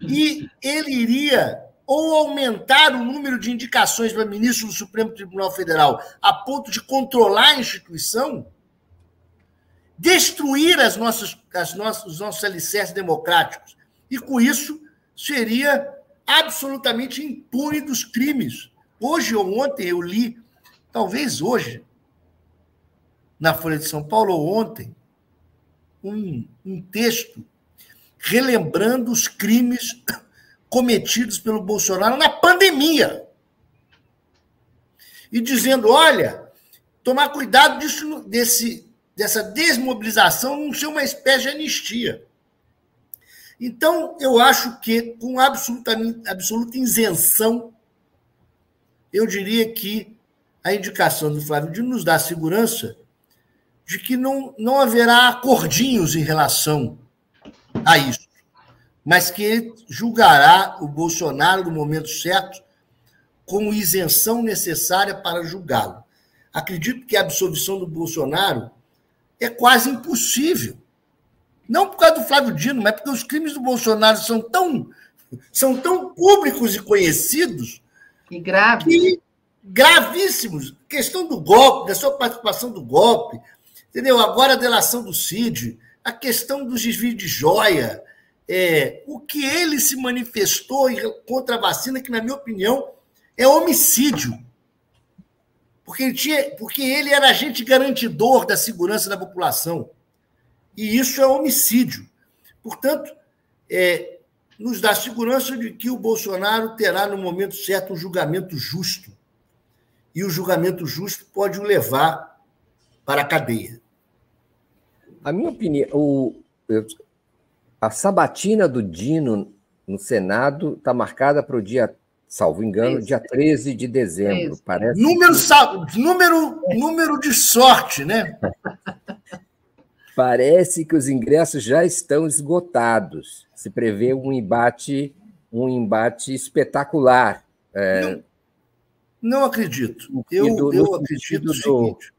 E ele iria ou aumentar o número de indicações para ministro do Supremo Tribunal Federal a ponto de controlar a instituição, destruir as nossas, as nossas, os nossos alicerces democráticos. E com isso seria absolutamente impune dos crimes. Hoje ou ontem eu li talvez hoje, na Folha de São Paulo, ou ontem, um, um texto relembrando os crimes cometidos pelo Bolsonaro na pandemia. E dizendo: olha, tomar cuidado disso, desse, dessa desmobilização não ser uma espécie de anistia. Então, eu acho que, com absoluta, absoluta isenção eu diria que a indicação do Flávio Dino nos dá segurança de que não, não haverá acordinhos em relação a isso, mas que ele julgará o Bolsonaro no momento certo como isenção necessária para julgá-lo. Acredito que a absolvição do Bolsonaro é quase impossível. Não por causa do Flávio Dino, mas porque os crimes do Bolsonaro são tão, são tão públicos e conhecidos. E graves. Que, gravíssimos. Questão do golpe, da sua participação do golpe, entendeu? Agora a delação do Cid, a questão do desvio de joia, é, o que ele se manifestou contra a vacina, que, na minha opinião, é homicídio. Porque ele, tinha, porque ele era agente garantidor da segurança da população. E isso é homicídio. Portanto, é, nos dá segurança de que o Bolsonaro terá, no momento certo, um julgamento justo. E o julgamento justo pode o levar para a cadeia. A minha opinião, o, a sabatina do Dino no Senado está marcada para o dia salvo engano, dia 13 de dezembro. Parece número, que... número, número de sorte, né? Parece que os ingressos já estão esgotados. Se prevê um embate, um embate espetacular. É... Não, acredito. Eu, do, eu acredito o seguinte.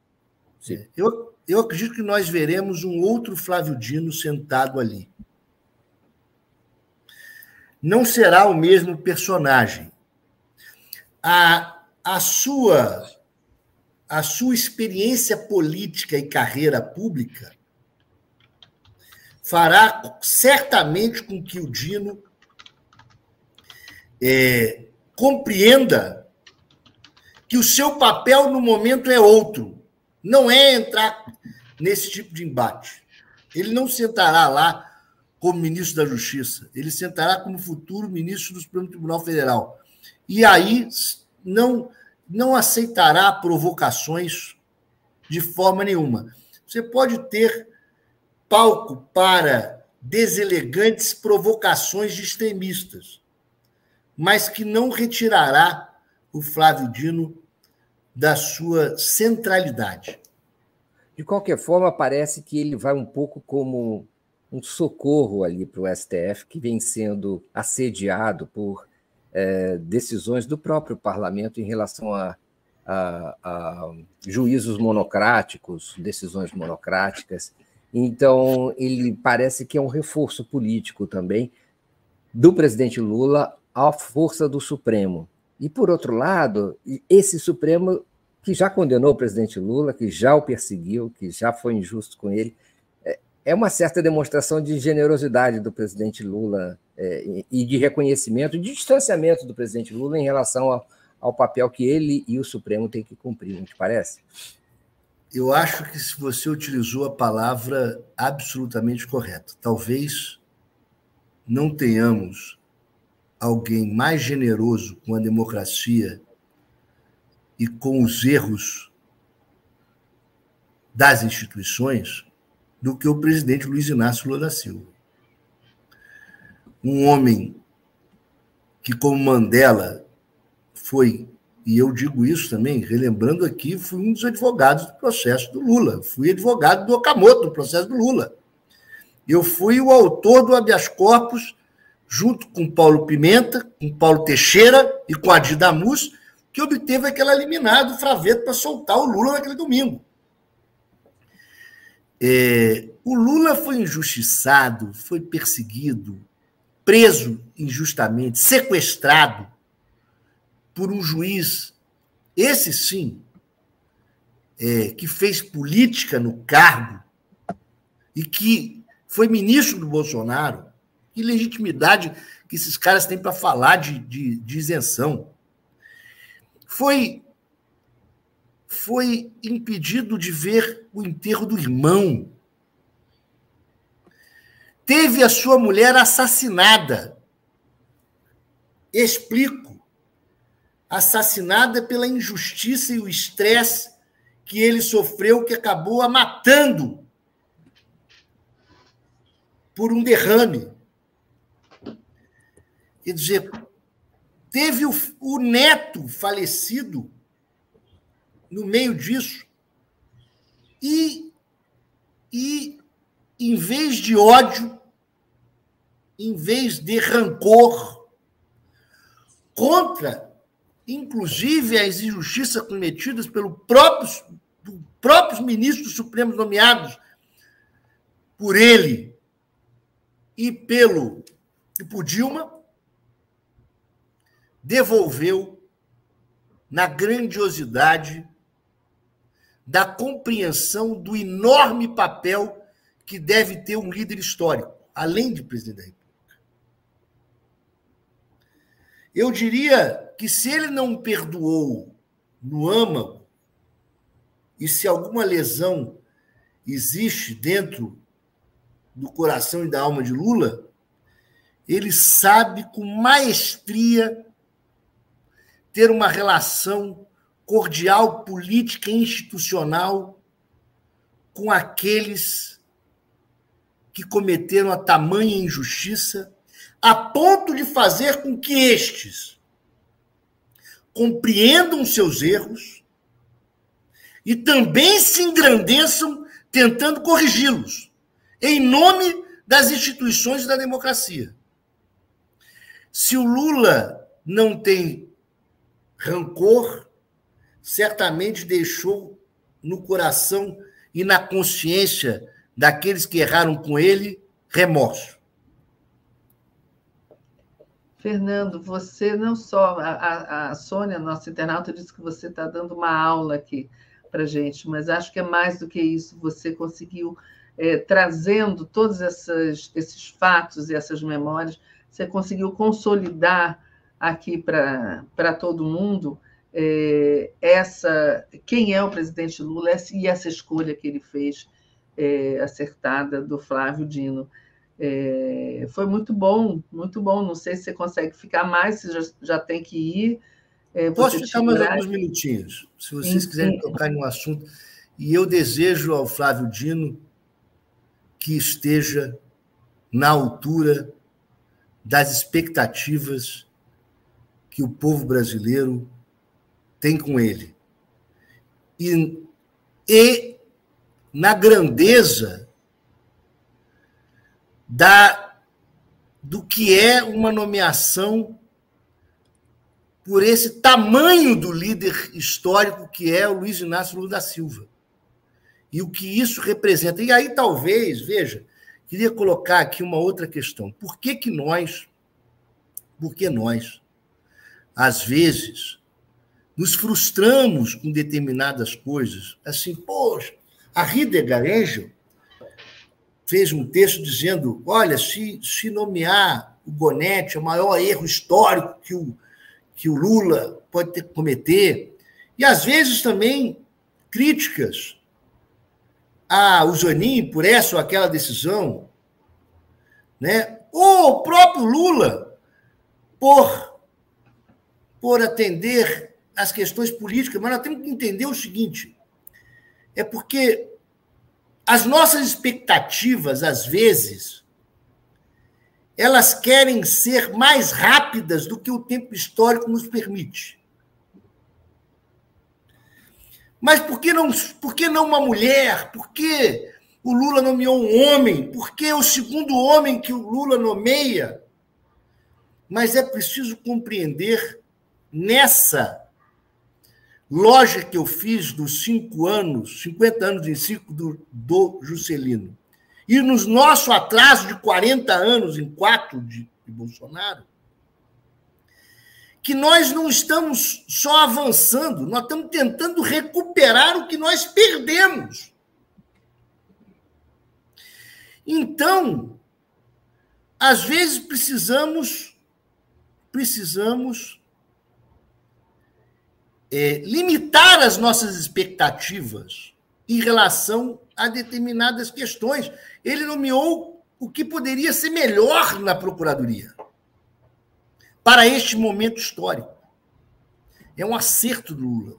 Do... Eu, eu acredito que nós veremos um outro Flávio Dino sentado ali. Não será o mesmo personagem a, a sua a sua experiência política e carreira pública fará certamente com que o Dino é, compreenda que o seu papel no momento é outro, não é entrar nesse tipo de embate. Ele não sentará lá como ministro da Justiça, ele sentará como futuro ministro do Supremo Tribunal Federal e aí não, não aceitará provocações de forma nenhuma. Você pode ter palco para deselegantes provocações de extremistas, mas que não retirará o Flávio Dino da sua centralidade. De qualquer forma, parece que ele vai um pouco como um socorro ali para o STF, que vem sendo assediado por é, decisões do próprio parlamento em relação a, a, a, juízos monocráticos, decisões monocráticas. Então, ele parece que é um reforço político também do presidente Lula à força do Supremo. E, por outro lado, esse Supremo que já condenou o presidente Lula, que já o perseguiu, que já foi injusto com ele, é uma certa demonstração de generosidade do presidente Lula é, e de reconhecimento, de distanciamento do presidente Lula em relação ao, ao papel que ele e o Supremo têm que cumprir, não te parece? Eu acho que se você utilizou a palavra absolutamente correta. Talvez não tenhamos alguém mais generoso com a democracia e com os erros das instituições do que o presidente Luiz Inácio Lula da Silva. Um homem que, como Mandela, foi, e eu digo isso também, relembrando aqui, fui um dos advogados do processo do Lula, fui advogado do Okamoto, no processo do Lula. Eu fui o autor do habeas corpus, junto com Paulo Pimenta, com Paulo Teixeira e com Adir Damus, que obteve aquela liminar do Fraveto para soltar o Lula naquele domingo. É, o Lula foi injustiçado, foi perseguido, preso injustamente, sequestrado por um juiz, esse sim, é, que fez política no cargo e que foi ministro do Bolsonaro. Que legitimidade que esses caras têm para falar de, de, de isenção. Foi foi impedido de ver o enterro do irmão. Teve a sua mulher assassinada. Explico. Assassinada pela injustiça e o estresse que ele sofreu, que acabou a matando por um derrame. Quer dizer, teve o, o neto falecido no meio disso. E, e, em vez de ódio, em vez de rancor contra, inclusive, as injustiças cometidas pelos próprios, próprios ministros supremos nomeados por ele e pelo e por Dilma, devolveu na grandiosidade da compreensão do enorme papel que deve ter um líder histórico, além de presidente da República. Eu diria que se ele não perdoou no âmago, e se alguma lesão existe dentro do coração e da alma de Lula, ele sabe com maestria ter uma relação cordial, política e institucional com aqueles que cometeram a tamanha injustiça, a ponto de fazer com que estes compreendam seus erros e também se engrandeçam tentando corrigi-los, em nome das instituições da democracia. Se o Lula não tem rancor, certamente deixou no coração e na consciência daqueles que erraram com ele remorso. Fernando, você não só. A, a Sônia, nossa internauta, disse que você está dando uma aula aqui para gente, mas acho que é mais do que isso. Você conseguiu, é, trazendo todos essas, esses fatos e essas memórias, você conseguiu consolidar aqui para todo mundo é, essa quem é o presidente Lula e essa escolha que ele fez é, acertada do Flávio Dino. É, foi muito bom, muito bom. Não sei se você consegue ficar mais, se já, já tem que ir. É, Posso ficar mais alguns minutinhos, se vocês sim, quiserem sim. tocar em um assunto. E eu desejo ao Flávio Dino que esteja na altura das expectativas que o povo brasileiro tem com ele. E, e na grandeza da do que é uma nomeação por esse tamanho do líder histórico que é o Luiz Inácio Lula da Silva. E o que isso representa. E aí, talvez, veja, Queria colocar aqui uma outra questão. Por que, que nós, por que nós, às vezes, nos frustramos com determinadas coisas? Assim, poxa, a Heidegger Angel fez um texto dizendo: olha, se, se nomear o Bonetti é o maior erro histórico que o, que o Lula pode ter, cometer. E, às vezes, também críticas a Zanin por essa ou aquela decisão, né? ou o próprio Lula por, por atender às questões políticas, mas nós temos que entender o seguinte: é porque as nossas expectativas, às vezes, elas querem ser mais rápidas do que o tempo histórico nos permite. Mas por que não, por que não uma mulher? Por que o Lula nomeou um homem? Por que o segundo homem que o Lula nomeia? Mas é preciso compreender nessa lógica que eu fiz dos cinco anos, 50 anos em ciclo do, do Juscelino, e nos nosso atraso de 40 anos em quatro de, de Bolsonaro, que nós não estamos só avançando, nós estamos tentando recuperar o que nós perdemos. Então, às vezes precisamos precisamos é, limitar as nossas expectativas em relação a determinadas questões. Ele nomeou o que poderia ser melhor na procuradoria para este momento histórico. É um acerto do Lula.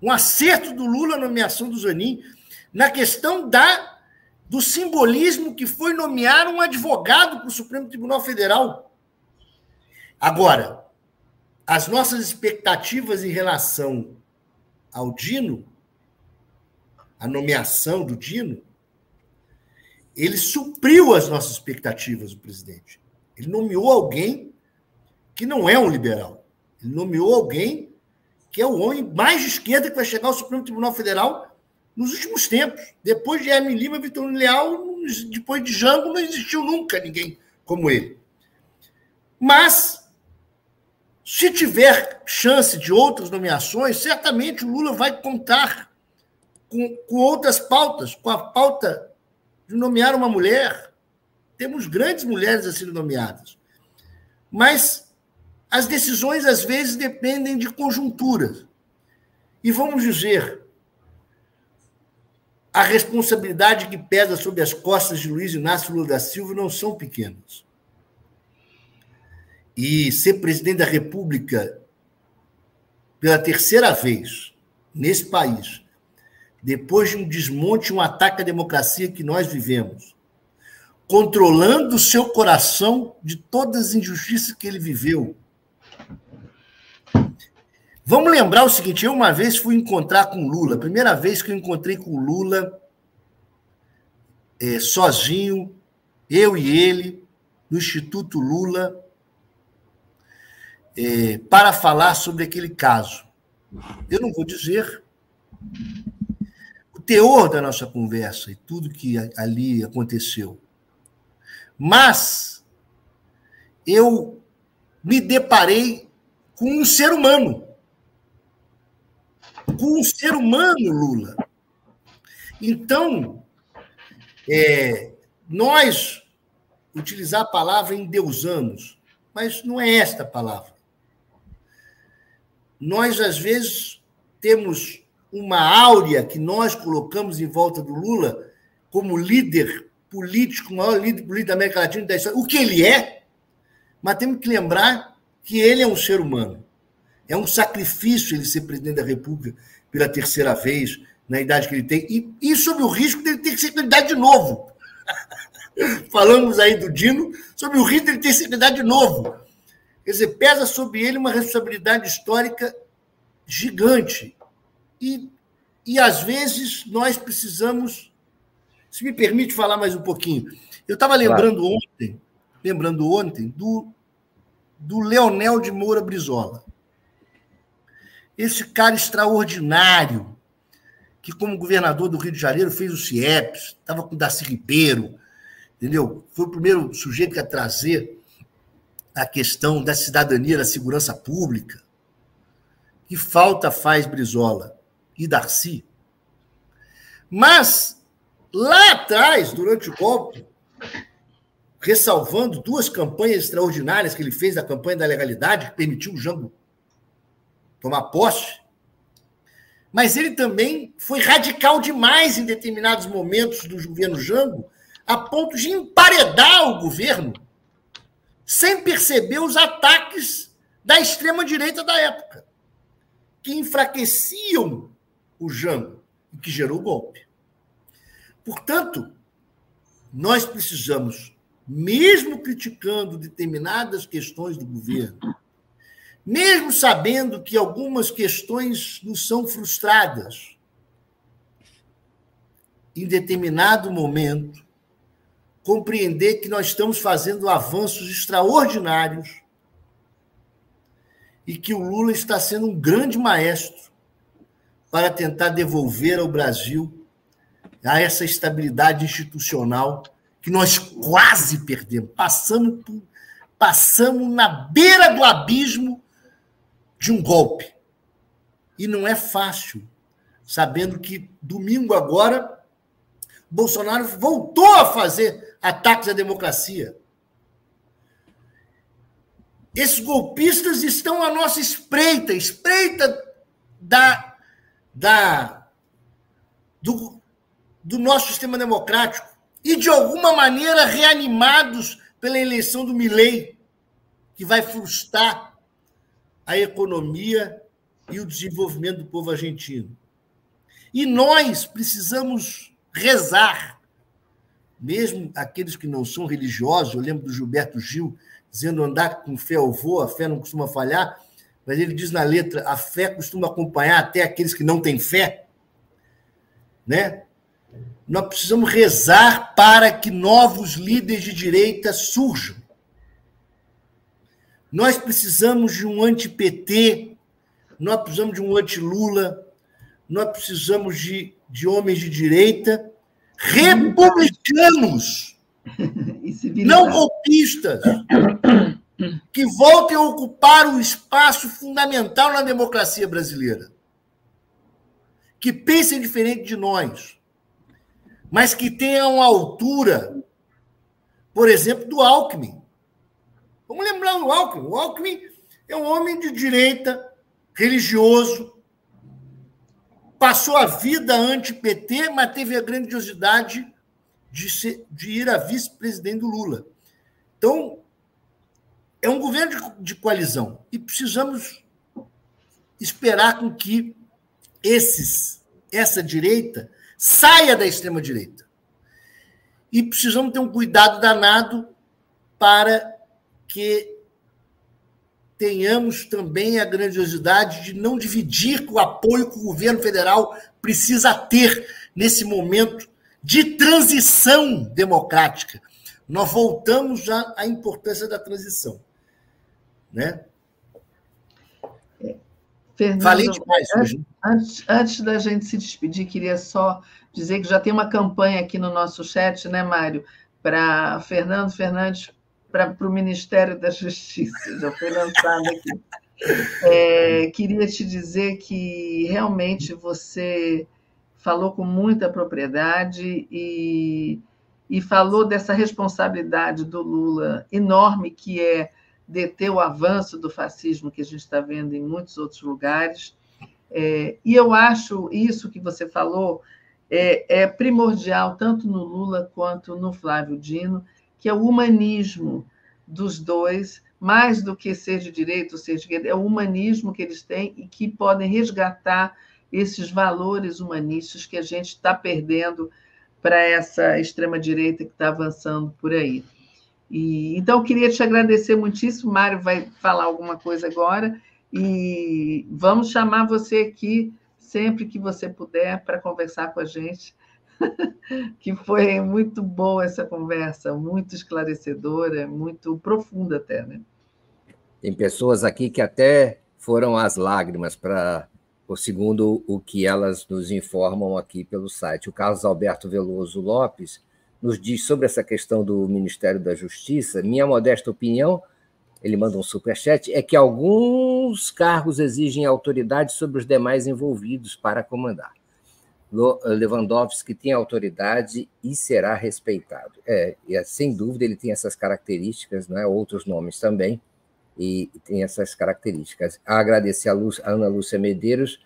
Um acerto do Lula na nomeação do Zanin na questão da do simbolismo que foi nomear um advogado para o Supremo Tribunal Federal. Agora, as nossas expectativas em relação ao Dino, a nomeação do Dino, ele supriu as nossas expectativas, o presidente. Ele nomeou alguém que não é um liberal. Ele nomeou alguém que é o homem mais de esquerda que vai chegar ao Supremo Tribunal Federal nos últimos tempos. Depois de Hermes Lima, Vitor Leal, depois de Jango, não existiu nunca ninguém como ele. Mas, se tiver chance de outras nomeações, certamente o Lula vai contar com, com outras pautas, com a pauta de nomear uma mulher. Temos grandes mulheres a serem nomeadas. Mas as decisões, às vezes, dependem de conjunturas. E vamos dizer, a responsabilidade que pesa sobre as costas de Luiz Inácio Lula da Silva não são pequenas. E ser presidente da República pela terceira vez nesse país, depois de um desmonte, um ataque à democracia que nós vivemos, controlando o seu coração de todas as injustiças que ele viveu, Vamos lembrar o seguinte: eu uma vez fui encontrar com Lula, primeira vez que eu encontrei com Lula, é, sozinho, eu e ele, no Instituto Lula, é, para falar sobre aquele caso. Eu não vou dizer o teor da nossa conversa e tudo que ali aconteceu, mas eu me deparei com um ser humano com um ser humano, Lula. Então, é, nós utilizar a palavra endeusamos, mas não é esta a palavra. Nós, às vezes, temos uma áurea que nós colocamos em volta do Lula como líder político, maior líder político da América Latina da história, o que ele é, mas temos que lembrar que ele é um ser humano. É um sacrifício ele ser presidente da República pela terceira vez, na idade que ele tem, e, e sob o risco dele ter que ser candidato de novo. Falamos aí do Dino, sobre o risco dele ter que ser candidato de novo. Quer dizer, pesa sobre ele uma responsabilidade histórica gigante. E, e às vezes nós precisamos. Se me permite falar mais um pouquinho. Eu estava lembrando claro. ontem, lembrando ontem, do, do Leonel de Moura Brizola. Esse cara extraordinário, que, como governador do Rio de Janeiro, fez o CIEPS, estava com o Darcy Ribeiro, entendeu? Foi o primeiro sujeito a trazer a questão da cidadania, da segurança pública. Que falta faz Brizola e Darcy. Mas, lá atrás, durante o golpe, ressalvando duas campanhas extraordinárias que ele fez, a campanha da legalidade, que permitiu o Jango tomar posse, mas ele também foi radical demais em determinados momentos do governo Jango, a ponto de emparedar o governo sem perceber os ataques da extrema-direita da época, que enfraqueciam o Jango e que gerou o golpe. Portanto, nós precisamos, mesmo criticando determinadas questões do governo, mesmo sabendo que algumas questões nos são frustradas, em determinado momento, compreender que nós estamos fazendo avanços extraordinários e que o Lula está sendo um grande maestro para tentar devolver ao Brasil a essa estabilidade institucional que nós quase perdemos. Passamos, passamos na beira do abismo de um golpe. E não é fácil, sabendo que domingo agora Bolsonaro voltou a fazer ataques à democracia. Esses golpistas estão à nossa espreita, espreita da, da do, do nosso sistema democrático e de alguma maneira reanimados pela eleição do Milei, que vai frustrar a economia e o desenvolvimento do povo argentino. E nós precisamos rezar, mesmo aqueles que não são religiosos, eu lembro do Gilberto Gil dizendo andar com fé eu vou, a fé não costuma falhar, mas ele diz na letra: a fé costuma acompanhar até aqueles que não têm fé. Né? Nós precisamos rezar para que novos líderes de direita surjam. Nós precisamos de um anti-PT, nós precisamos de um anti-Lula, nós precisamos de, de homens de direita republicanos, não golpistas, que voltem a ocupar um espaço fundamental na democracia brasileira. Que pensem diferente de nós, mas que tenham a altura, por exemplo, do Alckmin. Vamos lembrar do Alckmin. O Alckmin é um homem de direita, religioso, passou a vida anti-PT, mas teve a grandiosidade de, ser, de ir a vice-presidente do Lula. Então, é um governo de, coalizão e precisamos esperar com que esses, essa direita saia da extrema direita. E precisamos ter um cuidado danado para que tenhamos também a grandiosidade de não dividir o apoio que o governo federal precisa ter nesse momento de transição democrática. Nós voltamos já à importância da transição. Né? Fernando, Falei demais hoje. Antes, antes da gente se despedir, queria só dizer que já tem uma campanha aqui no nosso chat, né, Mário? Para Fernando Fernandes para o Ministério da Justiça, já foi lançado aqui. É, queria te dizer que realmente você falou com muita propriedade e, e falou dessa responsabilidade do Lula enorme que é deter o avanço do fascismo que a gente está vendo em muitos outros lugares. É, e eu acho isso que você falou é, é primordial tanto no Lula quanto no Flávio Dino, que é o humanismo dos dois, mais do que ser de direita ou ser de esquerda, é o humanismo que eles têm e que podem resgatar esses valores humanistas que a gente está perdendo para essa extrema-direita que está avançando por aí. E, então, eu queria te agradecer muitíssimo. Mário vai falar alguma coisa agora e vamos chamar você aqui sempre que você puder para conversar com a gente que foi muito boa essa conversa, muito esclarecedora, muito profunda até, né? Tem pessoas aqui que até foram às lágrimas para segundo o que elas nos informam aqui pelo site. O Carlos Alberto Veloso Lopes nos diz sobre essa questão do Ministério da Justiça. Minha modesta opinião, ele manda um superchat, é que alguns cargos exigem autoridade sobre os demais envolvidos para comandar. Lewandowski tem autoridade e será respeitado. É, é, sem dúvida ele tem essas características, né? outros nomes também, e tem essas características. Agradecer a, Lúcia, a Ana Lúcia Medeiros,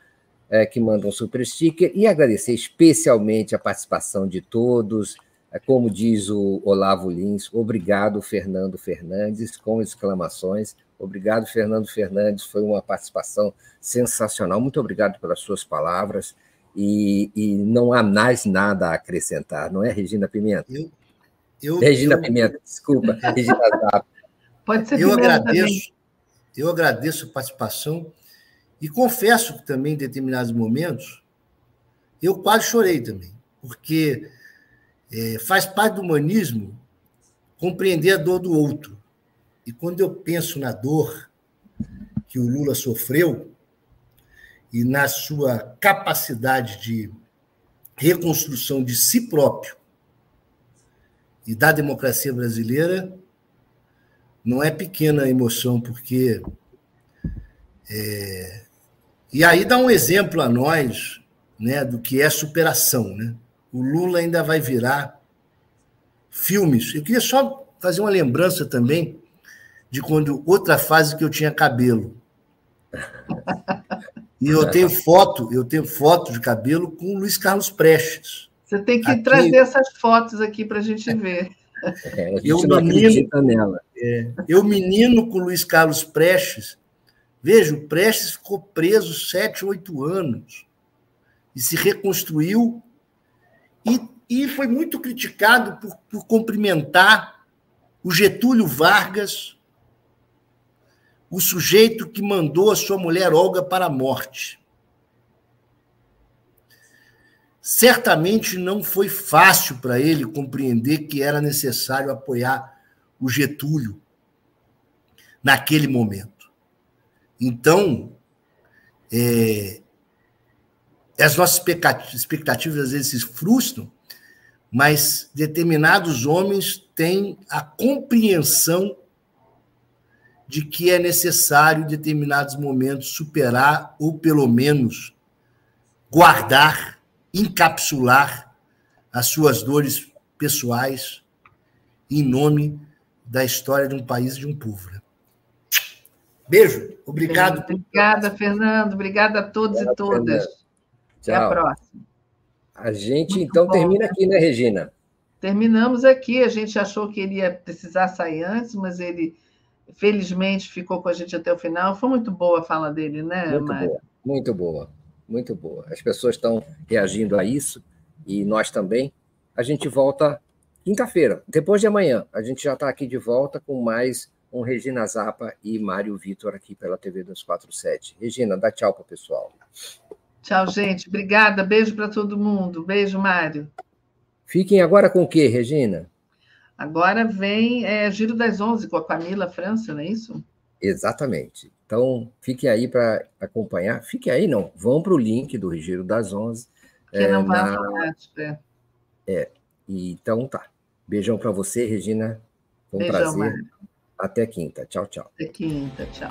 é, que manda um super sticker, e agradecer especialmente a participação de todos, é, como diz o Olavo Lins, obrigado, Fernando Fernandes, com exclamações. Obrigado, Fernando Fernandes, foi uma participação sensacional. Muito obrigado pelas suas palavras e, e, não há mais nada a acrescentar, não é, Regina Pimenta? Eu, eu, Regina eu, Pimenta, desculpa, Regina Zap. Pode ser eu agradeço, também. eu agradeço a participação e confesso que também em determinados momentos eu quase chorei também, porque é, faz parte do humanismo compreender a dor do outro. E quando eu penso na dor que o Lula sofreu, e na sua capacidade de reconstrução de si próprio e da democracia brasileira, não é pequena a emoção, porque. É, e aí dá um exemplo a nós né, do que é superação. Né? O Lula ainda vai virar filmes. Eu queria só fazer uma lembrança também de quando outra fase que eu tinha cabelo. E eu tenho foto, eu tenho foto de cabelo com o Luiz Carlos Prestes. Você tem que aqui... trazer essas fotos aqui para a gente ver. É, a gente eu não menino, nela. É, eu, menino com Luiz Carlos Prestes, vejo, Prestes ficou preso sete, oito anos e se reconstruiu e, e foi muito criticado por, por cumprimentar o Getúlio Vargas o sujeito que mandou a sua mulher Olga para a morte. Certamente não foi fácil para ele compreender que era necessário apoiar o Getúlio naquele momento. Então, é, as nossas expectativas às vezes se frustram, mas determinados homens têm a compreensão de que é necessário, em determinados momentos, superar ou, pelo menos, guardar, encapsular as suas dores pessoais em nome da história de um país e de um povo. Né? Beijo, obrigado. Obrigada, Fernando. Obrigada a todos Obrigado, e todas. Tchau. Até a próxima. A gente, Muito então, bom, termina né? aqui, né, Regina? Terminamos aqui. A gente achou que ele ia precisar sair antes, mas ele, felizmente, ficou com a gente até o final. Foi muito boa a fala dele, né, Muito Mário? boa, muito boa, muito boa. As pessoas estão reagindo a isso e nós também. A gente volta quinta-feira, depois de amanhã. A gente já está aqui de volta com mais com Regina Zappa e Mário Vitor aqui pela TV 247. Regina, dá tchau para o pessoal. Tchau, gente. Obrigada. Beijo para todo mundo. Beijo, Mário. Fiquem agora com o quê, Regina? Agora vem é, Giro das Onze com a Camila França, não é isso? Exatamente. Então, fiquem aí para acompanhar. Fiquem aí, não. Vão para o link do Giro das Onze. Que é, não vai na... automático, é. É. Então tá. Beijão para você, Regina. Foi um Beijão, prazer. Até quinta. Tchau, tchau. Até quinta. Tchau.